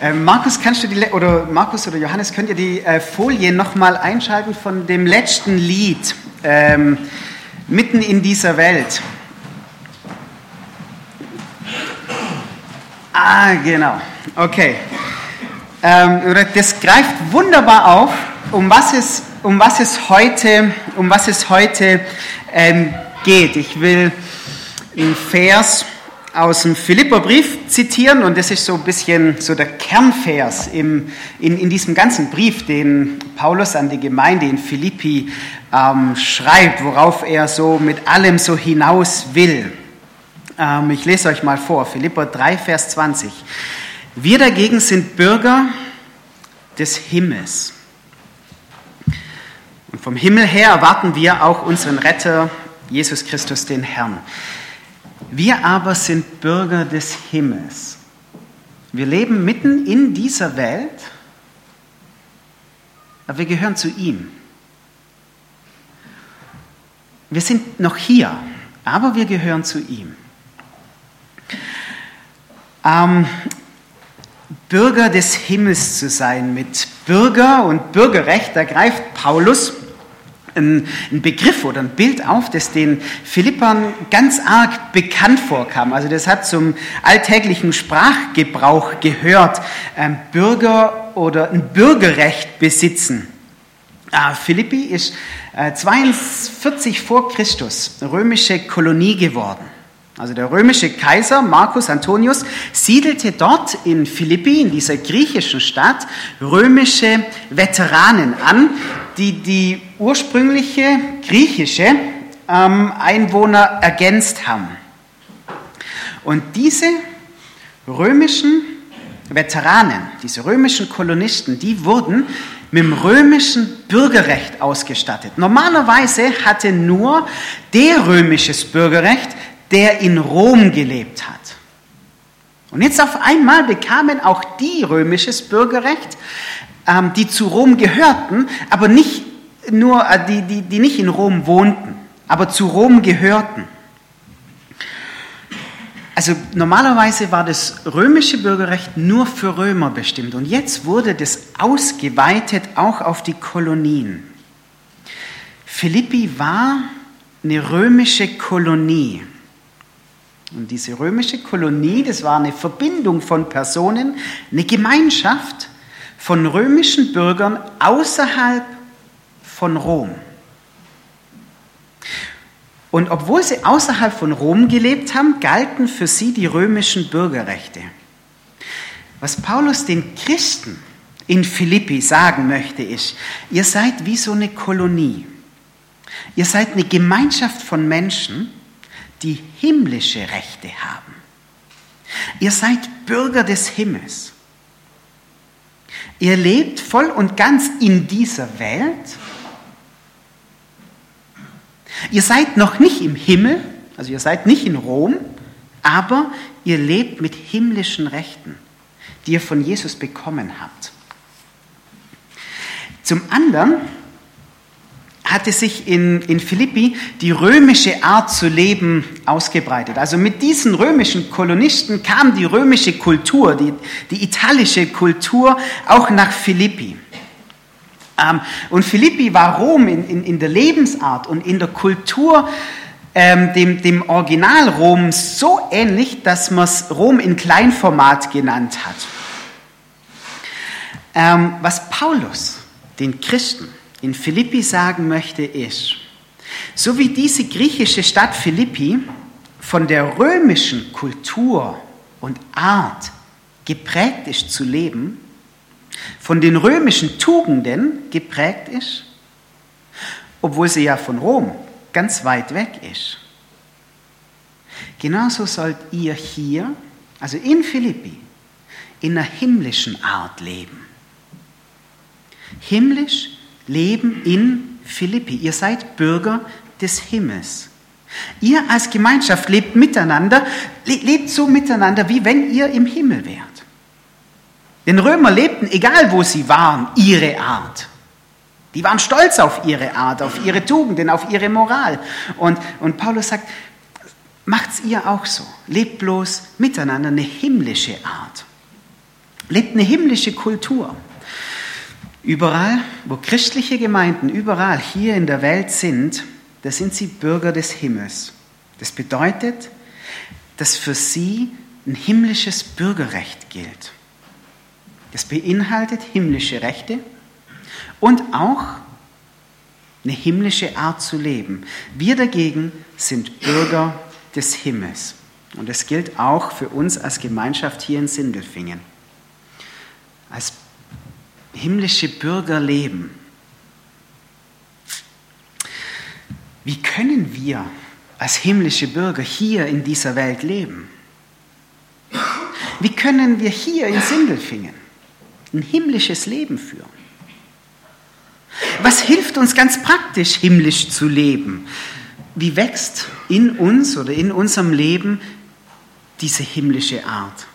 Äh, Markus, kannst du die, oder Markus oder Johannes, könnt ihr die äh, Folie nochmal einschalten von dem letzten Lied, ähm, mitten in dieser Welt? Ah, genau. Okay. Ähm, das greift wunderbar auf, um was es, um was es heute, um was es heute ähm, geht. Ich will einen Vers aus dem Philipperbrief zitieren und das ist so ein bisschen so der Kernvers im, in, in diesem ganzen Brief, den Paulus an die Gemeinde in Philippi ähm, schreibt, worauf er so mit allem so hinaus will. Ähm, ich lese euch mal vor, Philipper 3, Vers 20. Wir dagegen sind Bürger des Himmels. Und vom Himmel her erwarten wir auch unseren Retter, Jesus Christus, den Herrn. Wir aber sind Bürger des Himmels. Wir leben mitten in dieser Welt, aber wir gehören zu ihm. Wir sind noch hier, aber wir gehören zu ihm. Ähm, Bürger des Himmels zu sein. Mit Bürger und Bürgerrecht, da greift Paulus einen Begriff oder ein Bild auf, das den Philippern ganz arg bekannt vorkam. Also das hat zum alltäglichen Sprachgebrauch gehört. Bürger oder ein Bürgerrecht besitzen. Ah, Philippi ist 42 äh, vor Christus römische Kolonie geworden. Also der römische Kaiser Marcus Antonius siedelte dort in Philippi, in dieser griechischen Stadt, römische Veteranen an, die die ursprüngliche griechische ähm, Einwohner ergänzt haben. Und diese römischen Veteranen, diese römischen Kolonisten, die wurden mit dem römischen Bürgerrecht ausgestattet. Normalerweise hatte nur der römisches Bürgerrecht der in Rom gelebt hat. Und jetzt auf einmal bekamen auch die römisches Bürgerrecht, ähm, die zu Rom gehörten, aber nicht nur, äh, die, die, die nicht in Rom wohnten, aber zu Rom gehörten. Also normalerweise war das römische Bürgerrecht nur für Römer bestimmt und jetzt wurde das ausgeweitet auch auf die Kolonien. Philippi war eine römische Kolonie. Und diese römische Kolonie, das war eine Verbindung von Personen, eine Gemeinschaft von römischen Bürgern außerhalb von Rom. Und obwohl sie außerhalb von Rom gelebt haben, galten für sie die römischen Bürgerrechte. Was Paulus den Christen in Philippi sagen möchte, ist, ihr seid wie so eine Kolonie. Ihr seid eine Gemeinschaft von Menschen, die himmlische Rechte haben. Ihr seid Bürger des Himmels. Ihr lebt voll und ganz in dieser Welt. Ihr seid noch nicht im Himmel, also ihr seid nicht in Rom, aber ihr lebt mit himmlischen Rechten, die ihr von Jesus bekommen habt. Zum anderen hatte sich in, in Philippi die römische Art zu leben ausgebreitet. Also mit diesen römischen Kolonisten kam die römische Kultur, die, die italische Kultur auch nach Philippi. Ähm, und Philippi war Rom in, in, in der Lebensart und in der Kultur ähm, dem, dem Original Rom so ähnlich, dass man es Rom in Kleinformat genannt hat. Ähm, was Paulus den Christen in Philippi sagen möchte, ist, so wie diese griechische Stadt Philippi von der römischen Kultur und Art geprägt ist zu leben, von den römischen Tugenden geprägt ist, obwohl sie ja von Rom ganz weit weg ist. Genauso sollt ihr hier, also in Philippi, in einer himmlischen Art leben. Himmlisch leben in Philippi. Ihr seid Bürger des Himmels. Ihr als Gemeinschaft lebt miteinander, lebt so miteinander, wie wenn ihr im Himmel wärt. Den Römer lebten, egal wo sie waren, ihre Art. Die waren stolz auf ihre Art, auf ihre Tugenden, auf ihre Moral. Und, und Paulus sagt, macht's ihr auch so. Lebt bloß miteinander eine himmlische Art. lebt eine himmlische Kultur. Überall, wo christliche Gemeinden überall hier in der Welt sind, da sind sie Bürger des Himmels. Das bedeutet, dass für sie ein himmlisches Bürgerrecht gilt. Das beinhaltet himmlische Rechte und auch eine himmlische Art zu leben. Wir dagegen sind Bürger des Himmels. Und das gilt auch für uns als Gemeinschaft hier in Sindelfingen. Als himmlische Bürger leben. Wie können wir als himmlische Bürger hier in dieser Welt leben? Wie können wir hier in Sindelfingen ein himmlisches Leben führen? Was hilft uns ganz praktisch, himmlisch zu leben? Wie wächst in uns oder in unserem Leben diese himmlische Art?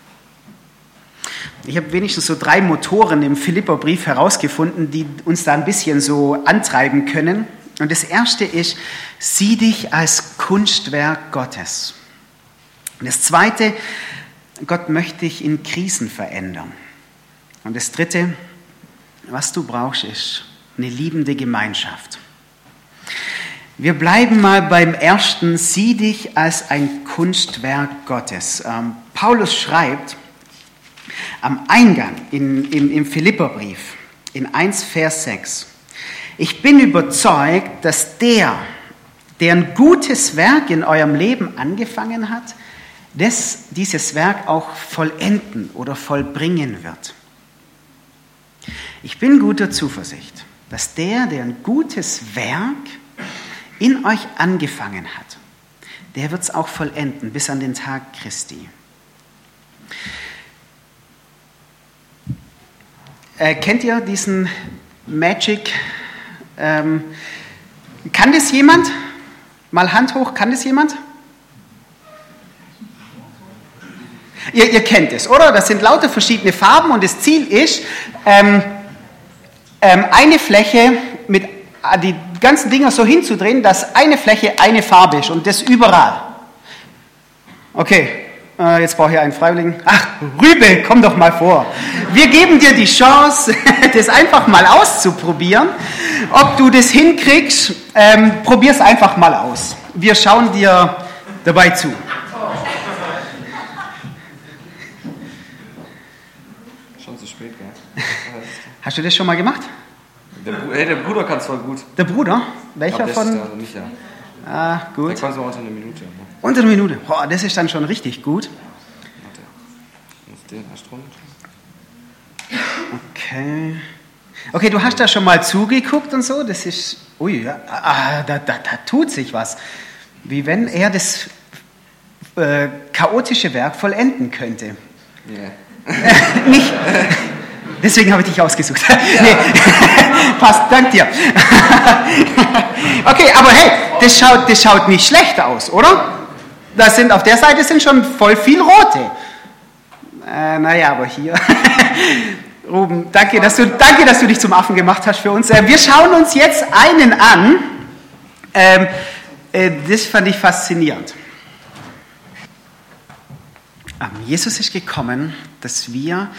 Ich habe wenigstens so drei Motoren im Philipperbrief herausgefunden, die uns da ein bisschen so antreiben können. Und das erste ist, sieh dich als Kunstwerk Gottes. Und das zweite, Gott möchte dich in Krisen verändern. Und das dritte, was du brauchst, ist eine liebende Gemeinschaft. Wir bleiben mal beim ersten, sieh dich als ein Kunstwerk Gottes. Ähm, Paulus schreibt am Eingang in, im, im Philipperbrief in 1 Vers 6, ich bin überzeugt, dass der, der ein gutes Werk in eurem Leben angefangen hat, das, dieses Werk auch vollenden oder vollbringen wird. Ich bin guter Zuversicht, dass der, der ein gutes Werk in euch angefangen hat, der wird es auch vollenden bis an den Tag Christi. Äh, kennt ihr diesen Magic ähm, kann das jemand? Mal Hand hoch, kann das jemand? Ihr, ihr kennt es, oder? Das sind lauter verschiedene Farben und das Ziel ist, ähm, ähm, eine Fläche mit äh, die ganzen Dinger so hinzudrehen, dass eine Fläche eine Farbe ist und das überall. Okay, äh, jetzt brauche ich einen Freiwilligen. Ach, Rübe, komm doch mal vor. Wir geben dir die Chance, das einfach mal auszuprobieren. Ob du das hinkriegst, ähm, probier es einfach mal aus. Wir schauen dir dabei zu. Schon zu spät, gell? Hast du das schon mal gemacht? Der, hey, der Bruder kann es voll gut. Der Bruder? Welcher von? Der, also nicht, ja. Ah, gut. Der kann so unter eine Minute. Ne? Unter einer Minute. Boah, das ist dann schon richtig gut. Warte. Muss den erst. Okay. Okay, du hast da schon mal zugeguckt und so. Das ist. Ui, ja, ah, da, da, da tut sich was. Wie wenn er das äh, chaotische Werk vollenden könnte. Yeah. Nicht. Deswegen habe ich dich ausgesucht. nee. Passt, dank dir. okay, aber hey, das schaut, das schaut nicht schlecht aus, oder? Da sind, auf der Seite sind schon voll viel rote. Äh, naja, aber hier. Ruben, danke dass, du, danke, dass du dich zum Affen gemacht hast für uns. Äh, wir schauen uns jetzt einen an. Ähm, äh, das fand ich faszinierend. Ähm, Jesus ist gekommen, dass wir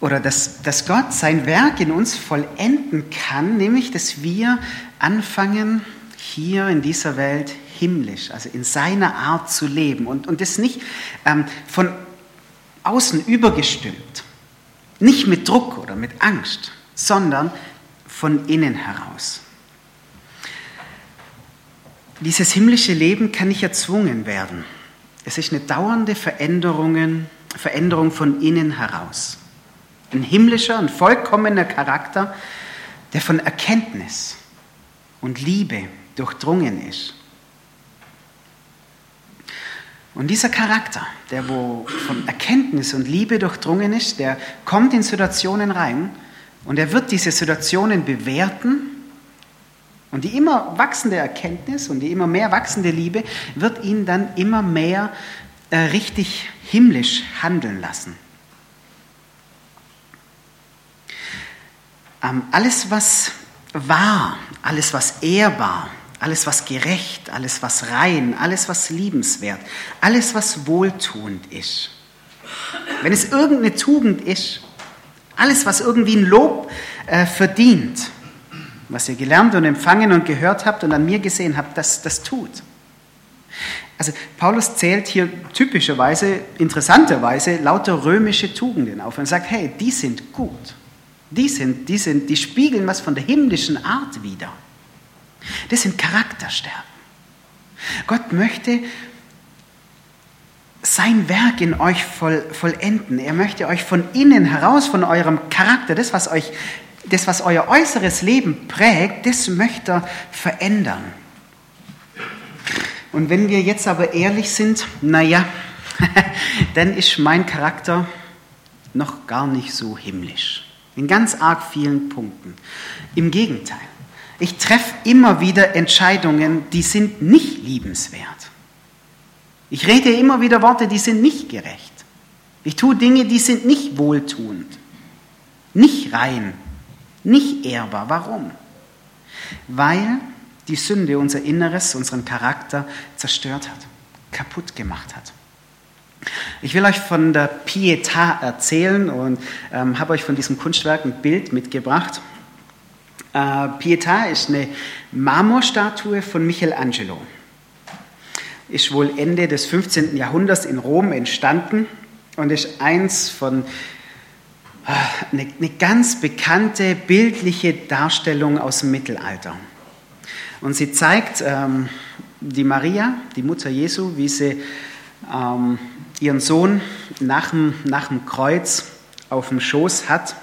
oder dass, dass Gott sein Werk in uns vollenden kann, nämlich dass wir anfangen, hier in dieser Welt himmlisch, also in seiner Art zu leben und, und das nicht ähm, von außen übergestülpt, nicht mit Druck oder mit Angst, sondern von innen heraus. Dieses himmlische Leben kann nicht erzwungen werden. Es ist eine dauernde Veränderung, Veränderung von innen heraus. Ein himmlischer und vollkommener Charakter, der von Erkenntnis und Liebe durchdrungen ist. Und dieser Charakter, der wo von Erkenntnis und Liebe durchdrungen ist, der kommt in Situationen rein und er wird diese Situationen bewerten und die immer wachsende Erkenntnis und die immer mehr wachsende Liebe wird ihn dann immer mehr äh, richtig himmlisch handeln lassen. Alles, was wahr, alles, was ehrbar, alles, was gerecht, alles, was rein, alles, was liebenswert, alles, was wohltuend ist. wenn es irgendeine Tugend ist, alles, was irgendwie ein Lob äh, verdient, was ihr gelernt und empfangen und gehört habt und an mir gesehen habt, das, das tut. Also Paulus zählt hier typischerweise, interessanterweise, lauter römische Tugenden auf und sagt, hey, die sind gut. Die, sind, die, sind, die spiegeln was von der himmlischen Art wider. Das sind Charakterstärken. Gott möchte sein Werk in euch voll, vollenden. Er möchte euch von innen heraus, von eurem Charakter, das was, euch, das, was euer äußeres Leben prägt, das möchte er verändern. Und wenn wir jetzt aber ehrlich sind, naja, dann ist mein Charakter noch gar nicht so himmlisch. In ganz arg vielen Punkten. Im Gegenteil, ich treffe immer wieder Entscheidungen, die sind nicht liebenswert. Ich rede immer wieder Worte, die sind nicht gerecht. Ich tue Dinge, die sind nicht wohltuend, nicht rein, nicht ehrbar. Warum? Weil die Sünde unser Inneres, unseren Charakter zerstört hat, kaputt gemacht hat. Ich will euch von der Pietà erzählen und ähm, habe euch von diesem Kunstwerk ein Bild mitgebracht. Äh, Pietà ist eine Marmorstatue von Michelangelo ist wohl Ende des 15. Jahrhunderts in Rom entstanden und ist eins von eine, eine ganz bekannte bildliche Darstellung aus dem Mittelalter. Und sie zeigt ähm, die Maria, die Mutter Jesu, wie sie ähm, ihren Sohn nach dem, nach dem Kreuz auf dem Schoß hat.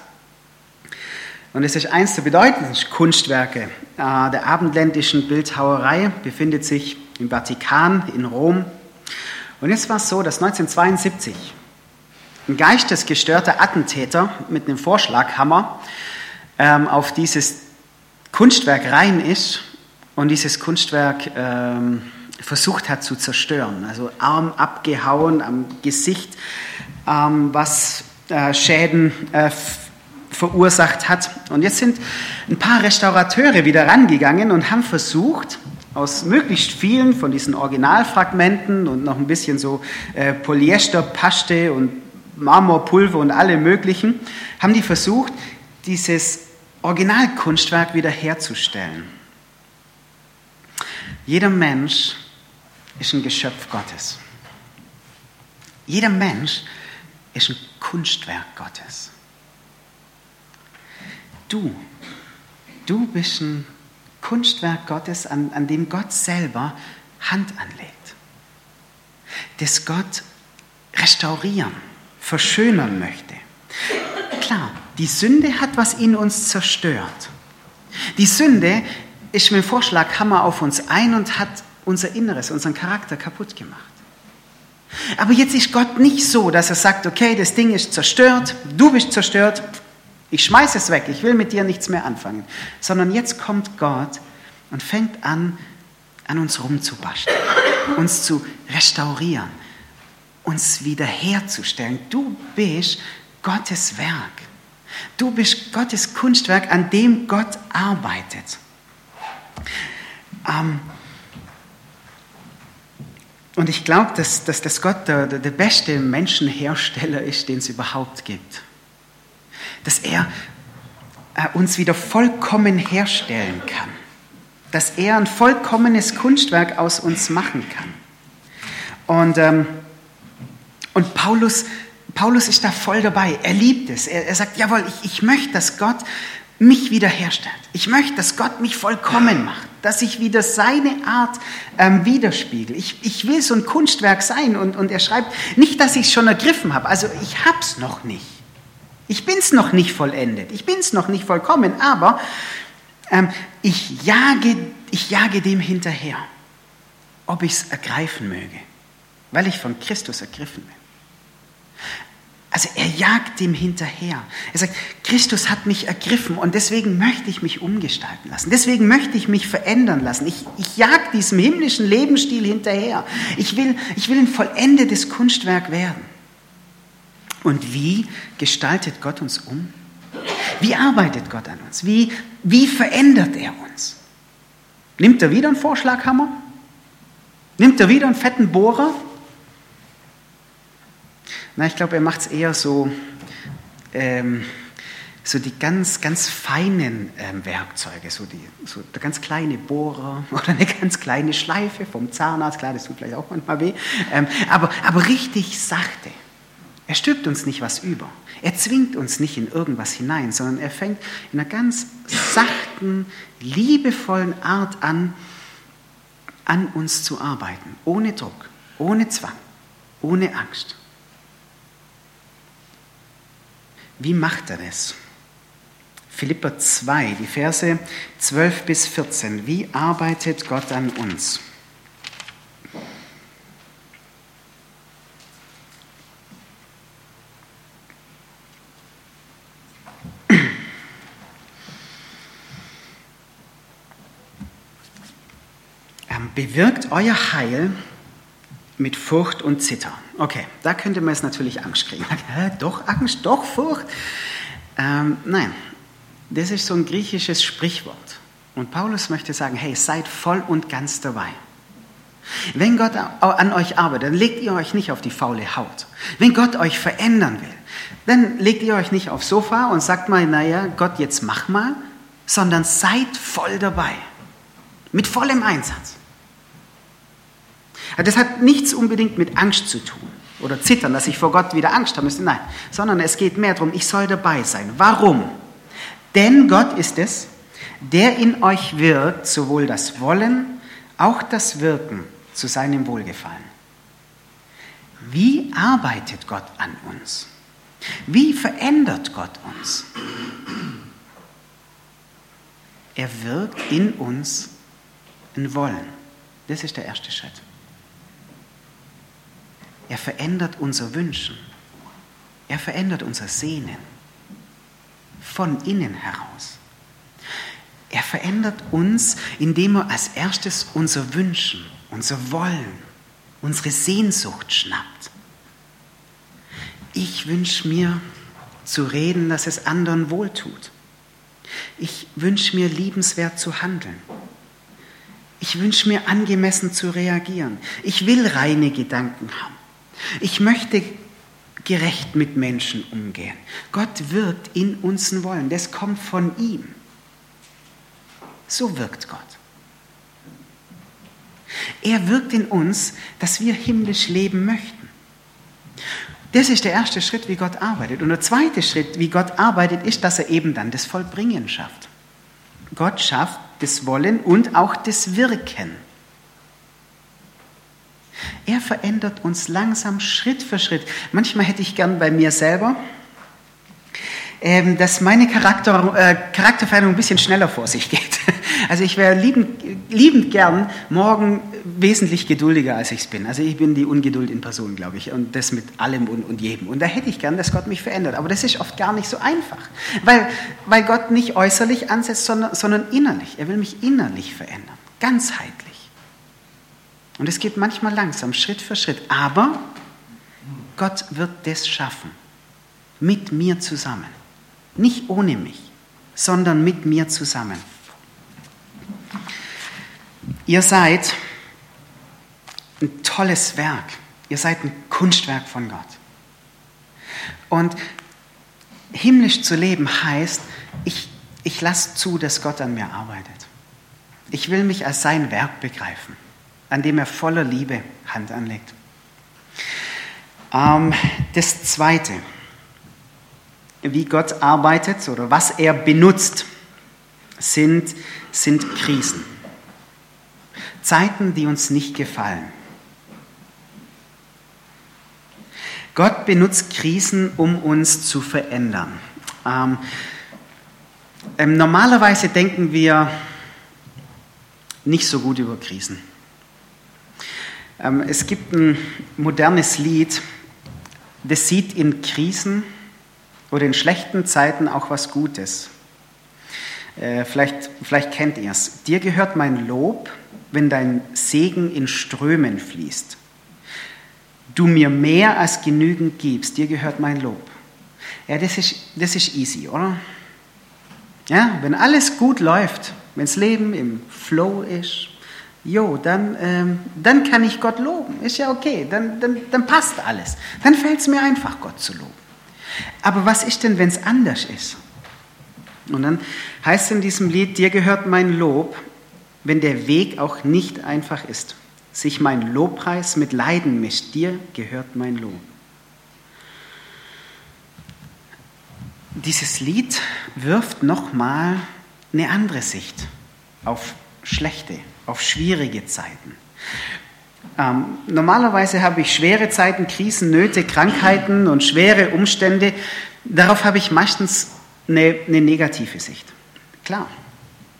Und es ist eines der bedeutendsten Kunstwerke äh, der abendländischen Bildhauerei, befindet sich im Vatikan in Rom. Und jetzt war es so, dass 1972 ein geistesgestörter Attentäter mit einem Vorschlaghammer ähm, auf dieses Kunstwerk rein ist und dieses Kunstwerk ähm, versucht hat zu zerstören. Also Arm abgehauen am Gesicht, ähm, was äh, Schäden äh, verursacht hat. Und jetzt sind ein paar Restaurateure wieder rangegangen und haben versucht, aus möglichst vielen von diesen Originalfragmenten und noch ein bisschen so äh, Polyester, Paste und Marmorpulver und alle möglichen, haben die versucht, dieses Originalkunstwerk wiederherzustellen. Jeder Mensch ist ein Geschöpf Gottes. Jeder Mensch ist ein Kunstwerk Gottes. Du, du bist ein Kunstwerk Gottes, an, an dem Gott selber Hand anlegt. Das Gott restaurieren, verschönern möchte. Klar, die Sünde hat was in uns zerstört. Die Sünde ist mit dem Vorschlag Hammer auf uns ein und hat unser Inneres, unseren Charakter kaputt gemacht. Aber jetzt ist Gott nicht so, dass er sagt, okay, das Ding ist zerstört, du bist zerstört, ich schmeiße es weg, ich will mit dir nichts mehr anfangen. Sondern jetzt kommt Gott und fängt an, an uns rumzubasteln, uns zu restaurieren, uns wiederherzustellen. Du bist Gottes Werk. Du bist Gottes Kunstwerk, an dem Gott arbeitet. Ähm, und ich glaube, dass, dass, dass Gott der, der beste Menschenhersteller ist, den es überhaupt gibt dass er äh, uns wieder vollkommen herstellen kann, dass er ein vollkommenes Kunstwerk aus uns machen kann. Und, ähm, und Paulus, Paulus ist da voll dabei. Er liebt es. Er, er sagt, jawohl, ich, ich möchte, dass Gott mich wiederherstellt. Ich möchte, dass Gott mich vollkommen macht, dass ich wieder seine Art ähm, widerspiegel. Ich, ich will so ein Kunstwerk sein und, und er schreibt, nicht, dass ich es schon ergriffen habe, also ich habe es noch nicht. Ich bin es noch nicht vollendet, ich bin es noch nicht vollkommen, aber ähm, ich, jage, ich jage dem hinterher, ob ich es ergreifen möge, weil ich von Christus ergriffen bin. Also er jagt dem hinterher. Er sagt, Christus hat mich ergriffen und deswegen möchte ich mich umgestalten lassen. Deswegen möchte ich mich verändern lassen. Ich, ich jag diesem himmlischen Lebensstil hinterher. Ich will, ich will ein vollendetes Kunstwerk werden. Und wie gestaltet Gott uns um? Wie arbeitet Gott an uns? Wie, wie verändert er uns? Nimmt er wieder einen Vorschlaghammer? Nimmt er wieder einen fetten Bohrer? Na, ich glaube, er macht es eher so, ähm, so die ganz, ganz feinen ähm, Werkzeuge, so, die, so der ganz kleine Bohrer oder eine ganz kleine Schleife vom Zahnarzt, klar, das tut vielleicht auch manchmal weh, ähm, aber, aber richtig sachte. Er stülpt uns nicht was über. Er zwingt uns nicht in irgendwas hinein, sondern er fängt in einer ganz sachten, liebevollen Art an, an uns zu arbeiten, ohne Druck, ohne Zwang, ohne Angst. Wie macht er das? Philipper 2, die Verse 12 bis 14. Wie arbeitet Gott an uns? Ähm, bewirkt euer Heil mit Furcht und Zittern. Okay, da könnte man jetzt natürlich Angst kriegen. Hä, doch Angst, doch Furcht? Ähm, nein, das ist so ein griechisches Sprichwort. Und Paulus möchte sagen, hey, seid voll und ganz dabei. Wenn Gott an euch arbeitet, dann legt ihr euch nicht auf die faule Haut. Wenn Gott euch verändern will, dann legt ihr euch nicht aufs Sofa und sagt mal, naja, Gott, jetzt mach mal, sondern seid voll dabei. Mit vollem Einsatz. Das hat nichts unbedingt mit Angst zu tun oder Zittern, dass ich vor Gott wieder Angst haben müsste. Nein, sondern es geht mehr darum, ich soll dabei sein. Warum? Denn Gott ist es, der in euch wirkt, sowohl das Wollen, auch das Wirken zu seinem Wohlgefallen. Wie arbeitet Gott an uns? Wie verändert Gott uns? Er wirkt in uns ein Wollen. Das ist der erste Schritt. Er verändert unser Wünschen. Er verändert unser Sehnen von innen heraus. Er verändert uns, indem er als erstes unser Wünschen, unser Wollen, unsere Sehnsucht schnappt. Ich wünsche mir zu reden, dass es anderen wohltut. Ich wünsche mir liebenswert zu handeln. Ich wünsche mir angemessen zu reagieren. Ich will reine Gedanken haben. Ich möchte gerecht mit Menschen umgehen. Gott wirkt in uns Wollen. Das kommt von ihm. So wirkt Gott. Er wirkt in uns, dass wir himmlisch leben möchten. Das ist der erste Schritt, wie Gott arbeitet. Und der zweite Schritt, wie Gott arbeitet, ist, dass er eben dann das Vollbringen schafft. Gott schafft das Wollen und auch das Wirken. Er verändert uns langsam Schritt für Schritt. Manchmal hätte ich gern bei mir selber, ähm, dass meine Charakter, äh, Charakterveränderung ein bisschen schneller vor sich geht. Also ich wäre liebend, liebend gern morgen wesentlich geduldiger, als ich es bin. Also ich bin die Ungeduld in Person, glaube ich, und das mit allem und, und jedem. Und da hätte ich gern, dass Gott mich verändert. Aber das ist oft gar nicht so einfach, weil, weil Gott nicht äußerlich ansetzt, sondern, sondern innerlich. Er will mich innerlich verändern, ganzheitlich. Und es geht manchmal langsam, Schritt für Schritt. Aber Gott wird das schaffen. Mit mir zusammen. Nicht ohne mich, sondern mit mir zusammen. Ihr seid ein tolles Werk. Ihr seid ein Kunstwerk von Gott. Und himmlisch zu leben heißt, ich, ich lasse zu, dass Gott an mir arbeitet. Ich will mich als sein Werk begreifen an dem er voller Liebe Hand anlegt. Ähm, das Zweite, wie Gott arbeitet oder was er benutzt, sind, sind Krisen. Zeiten, die uns nicht gefallen. Gott benutzt Krisen, um uns zu verändern. Ähm, ähm, normalerweise denken wir nicht so gut über Krisen. Ähm, es gibt ein modernes Lied, das sieht in Krisen oder in schlechten Zeiten auch was Gutes. Äh, vielleicht, vielleicht kennt ihr es. Dir gehört mein Lob, wenn dein Segen in Strömen fließt. Du mir mehr als genügend gibst, dir gehört mein Lob. Ja, das ist, das ist easy, oder? Ja, wenn alles gut läuft, wenn das Leben im Flow ist, jo, dann, ähm, dann kann ich Gott loben. Ist ja okay, dann, dann, dann passt alles. Dann fällt es mir einfach, Gott zu loben. Aber was ist denn, wenn es anders ist? Und dann heißt es in diesem Lied, dir gehört mein Lob, wenn der Weg auch nicht einfach ist. Sich mein Lobpreis mit Leiden mischt, dir gehört mein Lob. Dieses Lied wirft nochmal eine andere Sicht auf schlechte, auf schwierige Zeiten. Ähm, normalerweise habe ich schwere Zeiten, Krisen, Nöte, Krankheiten und schwere Umstände. Darauf habe ich meistens eine, eine negative Sicht. Klar.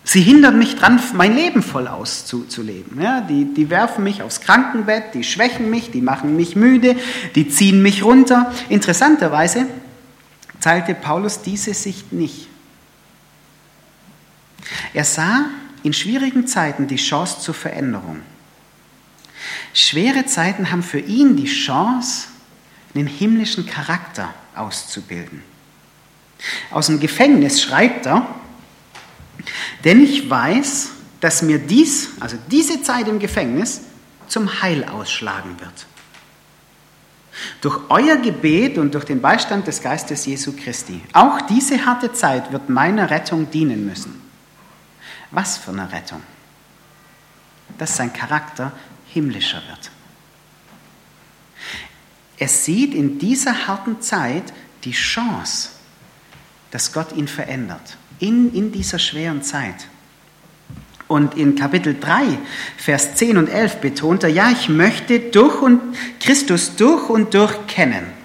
Sie hindern mich dran, mein Leben voll auszuleben. Ja, die, die werfen mich aufs Krankenbett, die schwächen mich, die machen mich müde, die ziehen mich runter. Interessanterweise teilte Paulus diese Sicht nicht. Er sah in schwierigen Zeiten die Chance zur Veränderung. Schwere Zeiten haben für ihn die Chance, einen himmlischen Charakter auszubilden. Aus dem Gefängnis schreibt er, denn ich weiß, dass mir dies, also diese Zeit im Gefängnis, zum Heil ausschlagen wird. Durch euer Gebet und durch den Beistand des Geistes Jesu Christi. Auch diese harte Zeit wird meiner Rettung dienen müssen. Was für eine Rettung? Dass sein Charakter himmlischer wird. Er sieht in dieser harten Zeit die Chance, dass Gott ihn verändert. In, in dieser schweren Zeit. Und in Kapitel 3, Vers 10 und 11 betont er, ja, ich möchte durch und Christus durch und durch kennen.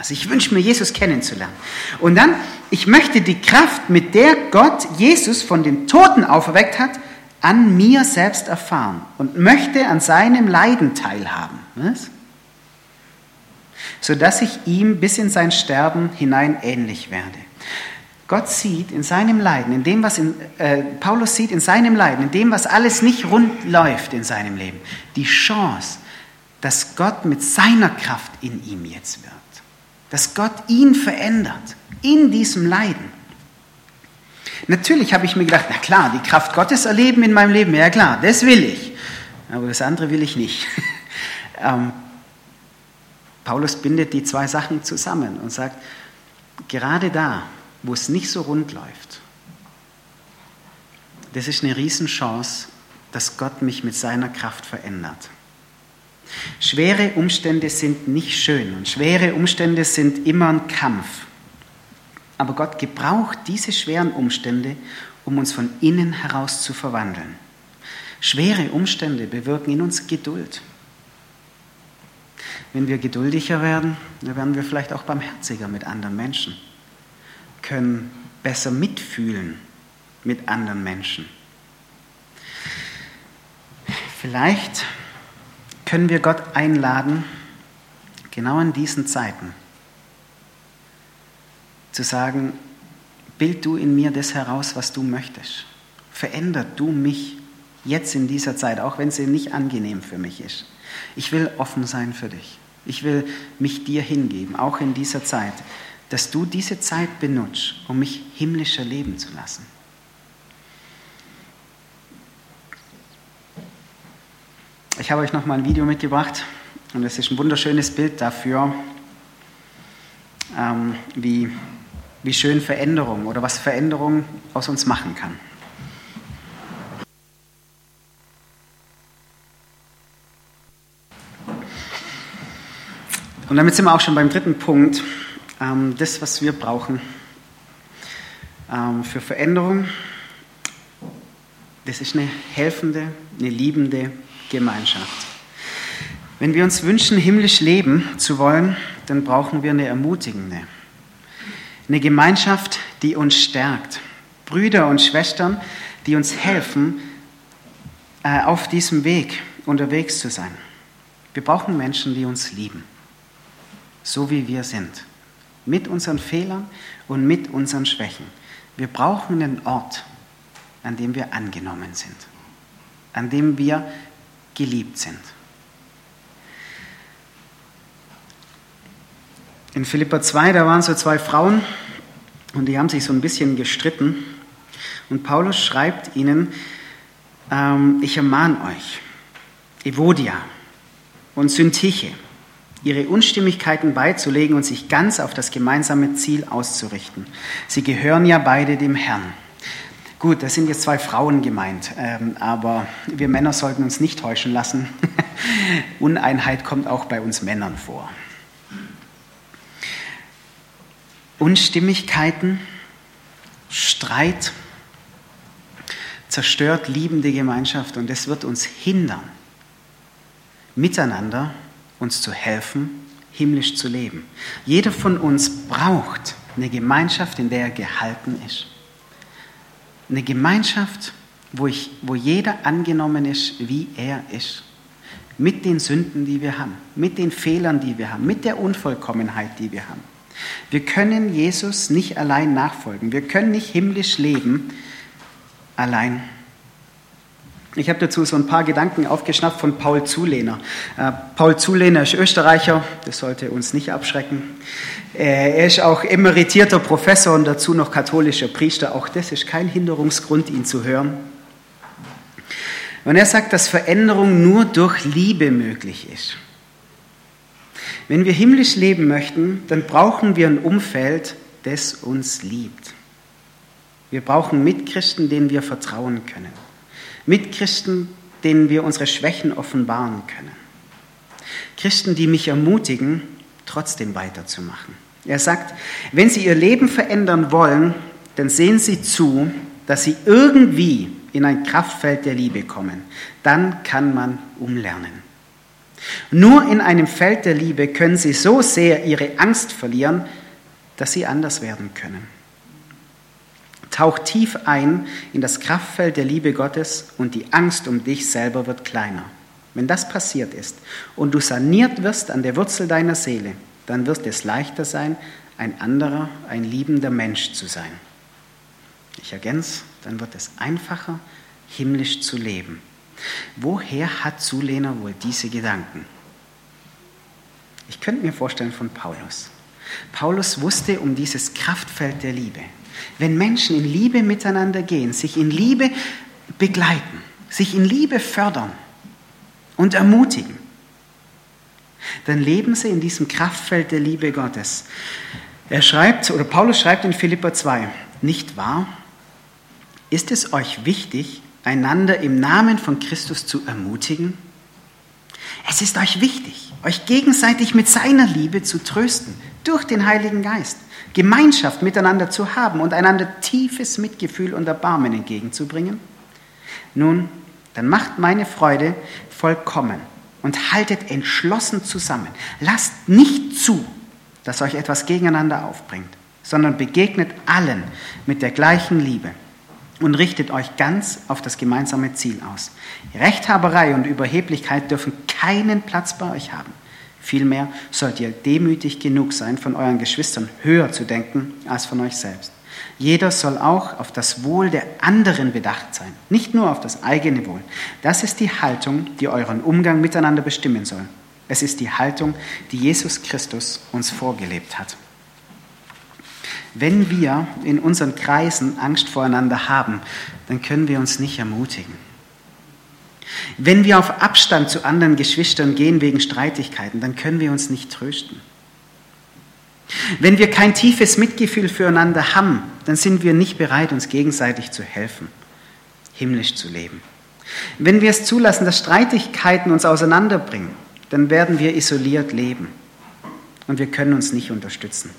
Also ich wünsche mir, Jesus kennenzulernen. Und dann, ich möchte die Kraft, mit der Gott Jesus von den Toten auferweckt hat, an mir selbst erfahren und möchte an seinem Leiden teilhaben. Was? Sodass ich ihm bis in sein Sterben hinein ähnlich werde. Gott sieht in seinem Leiden, in dem, was in, äh, Paulus sieht in seinem Leiden, in dem, was alles nicht rund läuft in seinem Leben, die Chance, dass Gott mit seiner Kraft in ihm jetzt wird. Dass Gott ihn verändert in diesem Leiden. Natürlich habe ich mir gedacht, na klar, die Kraft Gottes erleben in meinem Leben, ja klar, das will ich. Aber das andere will ich nicht. ähm, Paulus bindet die zwei Sachen zusammen und sagt, gerade da, wo es nicht so rund läuft, das ist eine Riesenchance, dass Gott mich mit seiner Kraft verändert. Schwere Umstände sind nicht schön und schwere Umstände sind immer ein Kampf. Aber Gott gebraucht diese schweren Umstände, um uns von innen heraus zu verwandeln. Schwere Umstände bewirken in uns Geduld. Wenn wir geduldiger werden, dann werden wir vielleicht auch barmherziger mit anderen Menschen können besser mitfühlen mit anderen Menschen. Vielleicht können wir Gott einladen, genau in diesen Zeiten zu sagen, bild du in mir das heraus, was du möchtest. Veränder du mich jetzt in dieser Zeit, auch wenn sie nicht angenehm für mich ist. Ich will offen sein für dich. Ich will mich dir hingeben, auch in dieser Zeit dass du diese Zeit benutzt, um mich himmlischer leben zu lassen. Ich habe euch noch mal ein Video mitgebracht und es ist ein wunderschönes Bild dafür, ähm, wie, wie schön Veränderung oder was Veränderung aus uns machen kann. Und damit sind wir auch schon beim dritten Punkt ähm, das, was wir brauchen ähm, für Veränderung, das ist eine helfende, eine liebende Gemeinschaft. Wenn wir uns wünschen, himmlisch leben zu wollen, dann brauchen wir eine ermutigende, eine Gemeinschaft, die uns stärkt. Brüder und Schwestern, die uns helfen, äh, auf diesem Weg unterwegs zu sein. Wir brauchen Menschen, die uns lieben, so wie wir sind mit unseren Fehlern und mit unseren Schwächen. Wir brauchen einen Ort, an dem wir angenommen sind, an dem wir geliebt sind. In Philippa 2, da waren so zwei Frauen und die haben sich so ein bisschen gestritten. Und Paulus schreibt ihnen, ähm, ich ermahne euch, Evodia und Syntyche, ihre Unstimmigkeiten beizulegen und sich ganz auf das gemeinsame Ziel auszurichten. Sie gehören ja beide dem Herrn. Gut, das sind jetzt zwei Frauen gemeint, ähm, aber wir Männer sollten uns nicht täuschen lassen. Uneinheit kommt auch bei uns Männern vor. Unstimmigkeiten, Streit zerstört liebende Gemeinschaft und es wird uns hindern, miteinander uns zu helfen, himmlisch zu leben. Jeder von uns braucht eine Gemeinschaft, in der er gehalten ist. Eine Gemeinschaft, wo, ich, wo jeder angenommen ist, wie er ist. Mit den Sünden, die wir haben, mit den Fehlern, die wir haben, mit der Unvollkommenheit, die wir haben. Wir können Jesus nicht allein nachfolgen. Wir können nicht himmlisch leben allein. Ich habe dazu so ein paar Gedanken aufgeschnappt von Paul Zulehner. Äh, Paul Zulehner ist Österreicher, das sollte uns nicht abschrecken. Äh, er ist auch emeritierter Professor und dazu noch katholischer Priester. Auch das ist kein Hinderungsgrund, ihn zu hören. Und er sagt, dass Veränderung nur durch Liebe möglich ist. Wenn wir himmlisch leben möchten, dann brauchen wir ein Umfeld, das uns liebt. Wir brauchen Mitchristen, denen wir vertrauen können. Mitchristen, denen wir unsere Schwächen offenbaren können. Christen, die mich ermutigen, trotzdem weiterzumachen. Er sagt, wenn Sie Ihr Leben verändern wollen, dann sehen Sie zu, dass Sie irgendwie in ein Kraftfeld der Liebe kommen. Dann kann man umlernen. Nur in einem Feld der Liebe können Sie so sehr Ihre Angst verlieren, dass Sie anders werden können. Tauch tief ein in das Kraftfeld der Liebe Gottes und die Angst um dich selber wird kleiner. Wenn das passiert ist und du saniert wirst an der Wurzel deiner Seele, dann wird es leichter sein, ein anderer, ein liebender Mensch zu sein. Ich ergänze, dann wird es einfacher, himmlisch zu leben. Woher hat Zulehner wohl diese Gedanken? Ich könnte mir vorstellen von Paulus. Paulus wusste um dieses Kraftfeld der Liebe. Wenn Menschen in Liebe miteinander gehen, sich in Liebe begleiten, sich in Liebe fördern und ermutigen, dann leben sie in diesem Kraftfeld der Liebe Gottes. Er schreibt, oder Paulus schreibt in Philippa 2, nicht wahr? Ist es euch wichtig, einander im Namen von Christus zu ermutigen? Es ist euch wichtig, euch gegenseitig mit seiner Liebe zu trösten, durch den Heiligen Geist. Gemeinschaft miteinander zu haben und einander tiefes Mitgefühl und Erbarmen entgegenzubringen? Nun, dann macht meine Freude vollkommen und haltet entschlossen zusammen. Lasst nicht zu, dass euch etwas gegeneinander aufbringt, sondern begegnet allen mit der gleichen Liebe und richtet euch ganz auf das gemeinsame Ziel aus. Rechthaberei und Überheblichkeit dürfen keinen Platz bei euch haben. Vielmehr sollt ihr demütig genug sein, von euren Geschwistern höher zu denken als von euch selbst. Jeder soll auch auf das Wohl der anderen bedacht sein, nicht nur auf das eigene Wohl. Das ist die Haltung, die euren Umgang miteinander bestimmen soll. Es ist die Haltung, die Jesus Christus uns vorgelebt hat. Wenn wir in unseren Kreisen Angst voreinander haben, dann können wir uns nicht ermutigen. Wenn wir auf Abstand zu anderen Geschwistern gehen wegen Streitigkeiten, dann können wir uns nicht trösten. Wenn wir kein tiefes Mitgefühl füreinander haben, dann sind wir nicht bereit, uns gegenseitig zu helfen, himmlisch zu leben. Wenn wir es zulassen, dass Streitigkeiten uns auseinanderbringen, dann werden wir isoliert leben und wir können uns nicht unterstützen.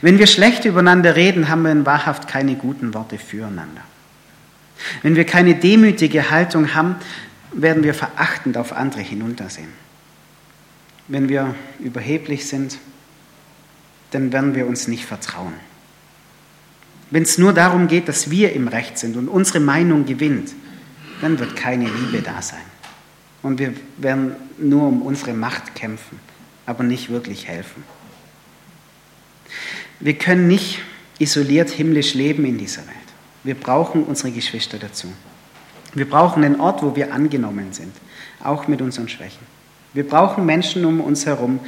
Wenn wir schlecht übereinander reden, haben wir in Wahrhaft keine guten Worte füreinander. Wenn wir keine demütige Haltung haben, werden wir verachtend auf andere hinuntersehen. Wenn wir überheblich sind, dann werden wir uns nicht vertrauen. Wenn es nur darum geht, dass wir im Recht sind und unsere Meinung gewinnt, dann wird keine Liebe da sein. Und wir werden nur um unsere Macht kämpfen, aber nicht wirklich helfen. Wir können nicht isoliert himmlisch leben in dieser Welt. Wir brauchen unsere Geschwister dazu. Wir brauchen einen Ort, wo wir angenommen sind, auch mit unseren Schwächen. Wir brauchen Menschen um uns herum,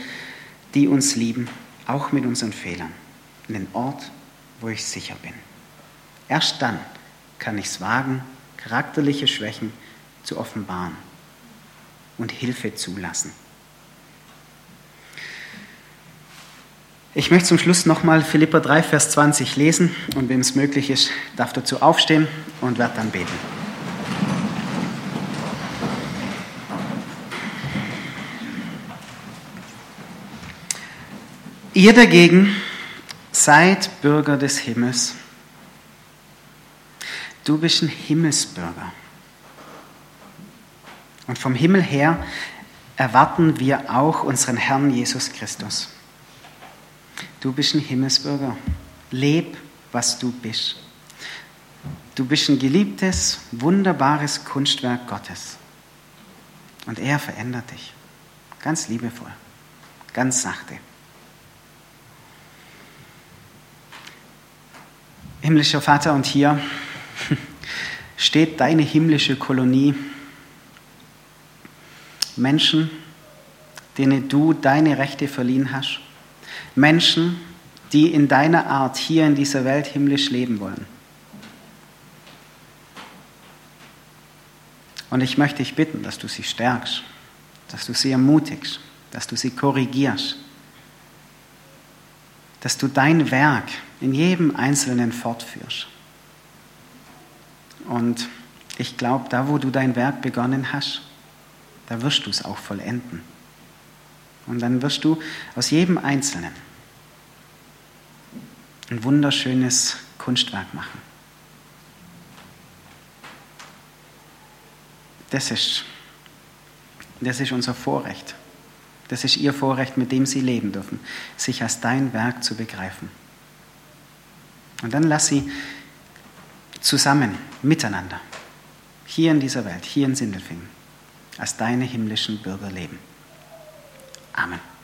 die uns lieben, auch mit unseren Fehlern. Einen Ort, wo ich sicher bin. Erst dann kann ich es wagen, charakterliche Schwächen zu offenbaren und Hilfe zulassen. Ich möchte zum Schluss nochmal Philippa 3, Vers 20 lesen und wem es möglich ist, darf dazu aufstehen und wird dann beten. Ihr dagegen seid Bürger des Himmels. Du bist ein Himmelsbürger. Und vom Himmel her erwarten wir auch unseren Herrn Jesus Christus. Du bist ein Himmelsbürger. Leb, was du bist. Du bist ein geliebtes, wunderbares Kunstwerk Gottes. Und er verändert dich. Ganz liebevoll, ganz sachte. Himmlischer Vater, und hier steht deine himmlische Kolonie. Menschen, denen du deine Rechte verliehen hast. Menschen, die in deiner Art hier in dieser Welt himmlisch leben wollen. Und ich möchte dich bitten, dass du sie stärkst, dass du sie ermutigst, dass du sie korrigierst, dass du dein Werk in jedem Einzelnen fortführst. Und ich glaube, da wo du dein Werk begonnen hast, da wirst du es auch vollenden. Und dann wirst du aus jedem Einzelnen ein wunderschönes Kunstwerk machen. Das ist, das ist unser Vorrecht. Das ist ihr Vorrecht, mit dem sie leben dürfen, sich als dein Werk zu begreifen. Und dann lass sie zusammen, miteinander, hier in dieser Welt, hier in Sindelfingen, als deine himmlischen Bürger leben. Amen.